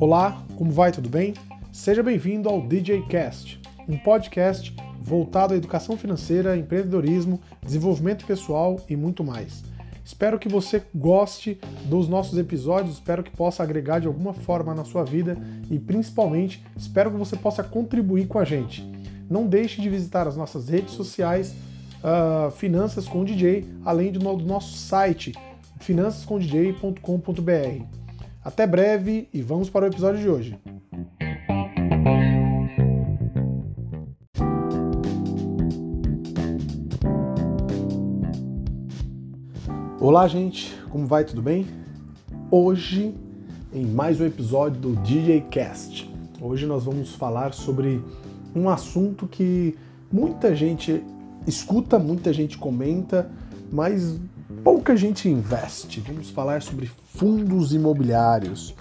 Olá, como vai? Tudo bem? Seja bem-vindo ao DJ Cast, um podcast voltado à educação financeira, empreendedorismo, desenvolvimento pessoal e muito mais. Espero que você goste dos nossos episódios, espero que possa agregar de alguma forma na sua vida e principalmente espero que você possa contribuir com a gente. Não deixe de visitar as nossas redes sociais, uh, Finanças com DJ, além do nosso site finançascomdj.com.br. Até breve e vamos para o episódio de hoje. Olá, gente, como vai? Tudo bem? Hoje, em mais um episódio do DJ Cast. Hoje nós vamos falar sobre um assunto que muita gente escuta, muita gente comenta, mas pouca gente investe. Vamos falar sobre fundos imobiliários.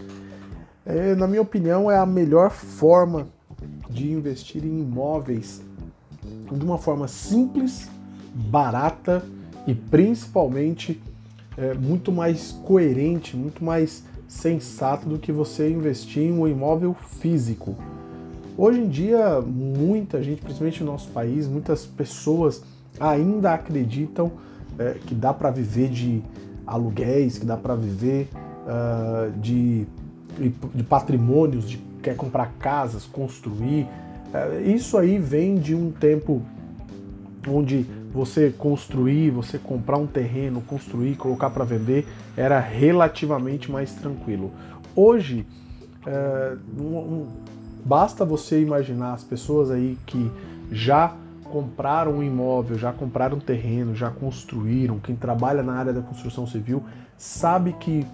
É, na minha opinião, é a melhor forma de investir em imóveis de uma forma simples, barata e principalmente é, muito mais coerente, muito mais sensato do que você investir em um imóvel físico. Hoje em dia, muita gente, principalmente no nosso país, muitas pessoas ainda acreditam é, que dá para viver de aluguéis, que dá para viver uh, de, de patrimônios, de quer comprar casas, construir. Uh, isso aí vem de um tempo onde você construir, você comprar um terreno, construir, colocar para vender era relativamente mais tranquilo. Hoje, uh, um, um, basta você imaginar as pessoas aí que já compraram um imóvel, já compraram um terreno, já construíram, quem trabalha na área da construção civil sabe que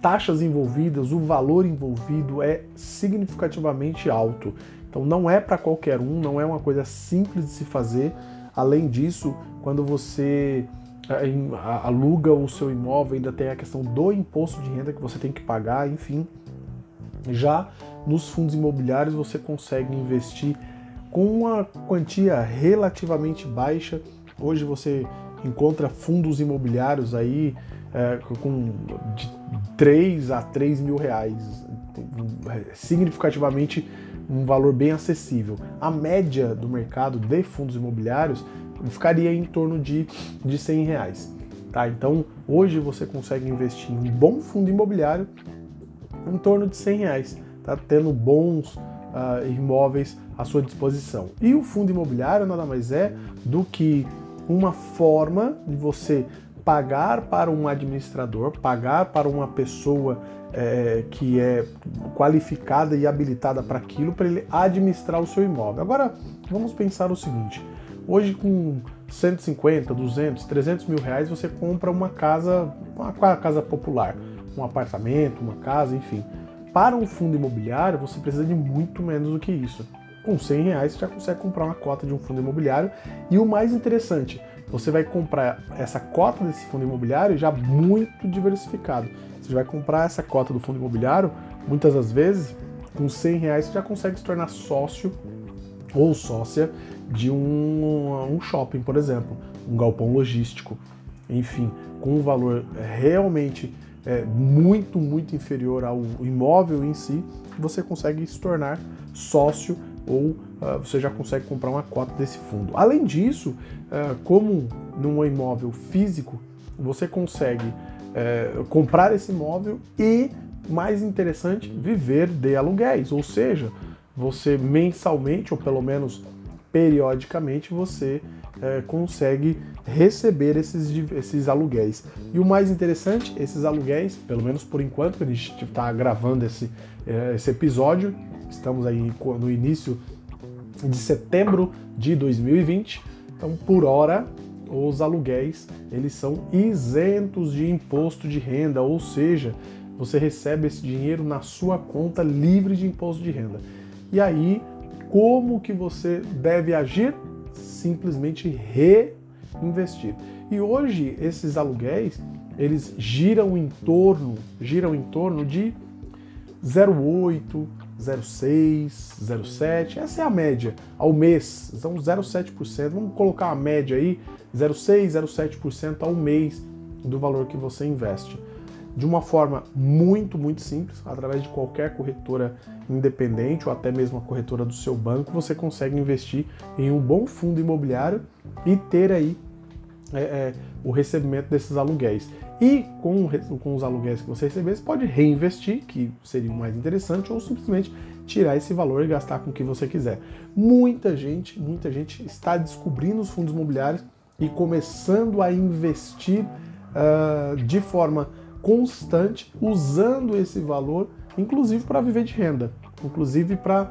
taxas envolvidas, o valor envolvido é significativamente alto. Então não é para qualquer um, não é uma coisa simples de se fazer. Além disso, quando você eh, aluga o seu imóvel, ainda tem a questão do imposto de renda que você tem que pagar, enfim. Já nos fundos imobiliários você consegue investir com uma quantia relativamente baixa. Hoje você encontra fundos imobiliários aí é, com de 3 a 3 mil reais, significativamente um valor bem acessível. A média do mercado de fundos imobiliários ficaria em torno de, de 100 reais. Tá? Então hoje você consegue investir em um bom fundo imobiliário em torno de 100 reais, tá? tendo bons uh, imóveis à sua disposição. E o fundo imobiliário nada mais é do que uma forma de você pagar para um administrador, pagar para uma pessoa é, que é qualificada e habilitada para aquilo, para ele administrar o seu imóvel. Agora, vamos pensar o seguinte: hoje, com 150, 200, 300 mil reais, você compra uma casa, uma casa popular, um apartamento, uma casa, enfim. Para um fundo imobiliário, você precisa de muito menos do que isso. Com 100 reais, você já consegue comprar uma cota de um fundo imobiliário. E o mais interessante, você vai comprar essa cota desse fundo imobiliário já muito diversificado. Você vai comprar essa cota do fundo imobiliário, muitas das vezes, com 100 reais você já consegue se tornar sócio ou sócia de um, um shopping, por exemplo, um galpão logístico, enfim, com um valor realmente é, muito, muito inferior ao imóvel em si, você consegue se tornar sócio ou uh, você já consegue comprar uma cota desse fundo. Além disso, uh, como num imóvel físico, você consegue uh, comprar esse imóvel e, mais interessante, viver de aluguéis, ou seja, você mensalmente ou pelo menos periodicamente você é, consegue receber esses, esses aluguéis. E o mais interessante, esses aluguéis, pelo menos por enquanto, a gente está gravando esse, é, esse episódio, estamos aí no início de setembro de 2020, então por hora os aluguéis eles são isentos de imposto de renda, ou seja, você recebe esse dinheiro na sua conta livre de imposto de renda. E aí, como que você deve agir? simplesmente reinvestir. E hoje esses aluguéis, eles giram em torno, giram em torno de 0,8, 0,6, 0,7, essa é a média ao mês, então 0,7%, vamos colocar a média aí, 0,6, 0,7% ao mês do valor que você investe. de uma forma muito, muito simples, através de qualquer corretora independente ou até mesmo a corretora do seu banco, você consegue investir em um bom fundo imobiliário e ter aí é, é, o recebimento desses aluguéis. E com, com os aluguéis que você receber, você pode reinvestir, que seria o mais interessante, ou simplesmente tirar esse valor e gastar com o que você quiser. Muita gente, muita gente está descobrindo os fundos imobiliários e começando a investir uh, de forma constante, usando esse valor, inclusive para viver de renda, inclusive para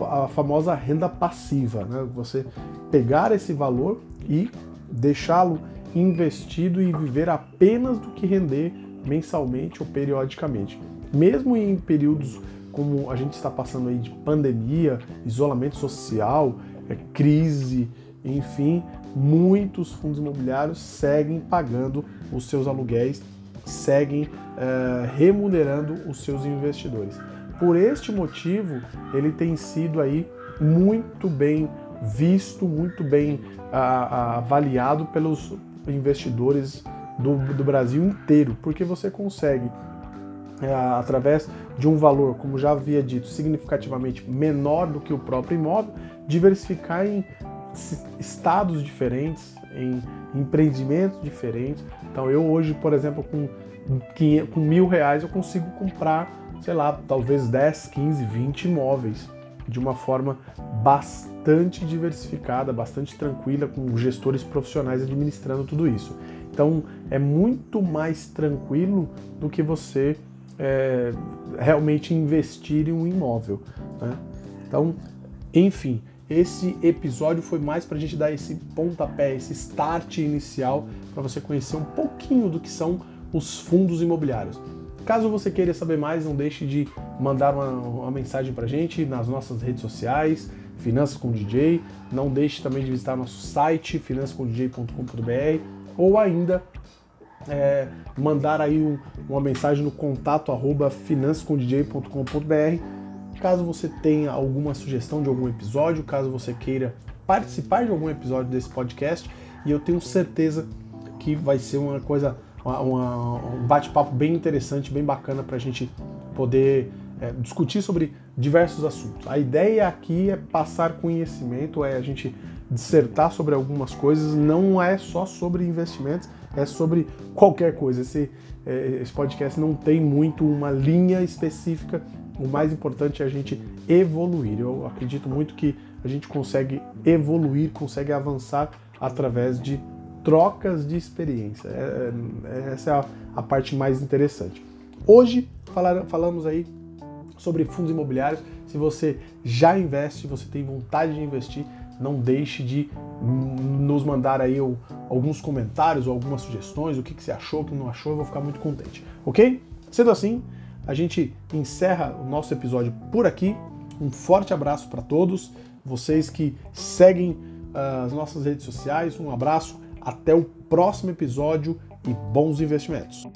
a famosa renda passiva, né? Você pegar esse valor e deixá-lo investido e viver apenas do que render mensalmente ou periodicamente. Mesmo em períodos como a gente está passando aí de pandemia, isolamento social, é, crise, enfim, muitos fundos imobiliários seguem pagando os seus aluguéis, seguem é, remunerando os seus investidores. Por este motivo, ele tem sido aí muito bem visto, muito bem avaliado pelos investidores do, do Brasil inteiro, porque você consegue é, através de um valor, como já havia dito, significativamente menor do que o próprio imóvel, diversificar em estados diferentes, em empreendimentos diferentes. Então eu hoje, por exemplo, com, com mil reais eu consigo comprar, sei lá, talvez 10, 15, 20 imóveis de uma forma bastante diversificada, bastante tranquila, com gestores profissionais administrando tudo isso. Então é muito mais tranquilo do que você é, realmente investir em um imóvel. Né? Então, enfim, esse episódio foi mais para a gente dar esse pontapé, esse start inicial, para você conhecer um pouquinho do que são os fundos imobiliários. Caso você queira saber mais, não deixe de mandar uma, uma mensagem para a gente nas nossas redes sociais, Finanças com DJ. Não deixe também de visitar nosso site, finançascomdj.com.br ou ainda é, mandar aí um, uma mensagem no contato arroba financecomdj.com.br caso você tenha alguma sugestão de algum episódio, caso você queira participar de algum episódio desse podcast, e eu tenho certeza que vai ser uma coisa, uma, uma, um bate-papo bem interessante, bem bacana para a gente poder é, discutir sobre diversos assuntos. A ideia aqui é passar conhecimento, é a gente dissertar sobre algumas coisas, não é só sobre investimentos, é sobre qualquer coisa. Esse, é, esse podcast não tem muito uma linha específica, o mais importante é a gente evoluir. Eu acredito muito que a gente consegue evoluir, consegue avançar através de trocas de experiência. É, é, essa é a, a, parte mais interessante. Hoje falar, falamos aí sobre fundos imobiliários. Se você já investe, você tem vontade de investir, não deixe de nos mandar aí alguns comentários ou algumas sugestões, o que, que você achou, o que não achou, eu vou ficar muito contente, ok? Sendo assim, a gente encerra o nosso episódio por aqui. Um forte abraço para todos, vocês que seguem uh, as nossas redes sociais. Um abraço, até o próximo episódio e bons investimentos.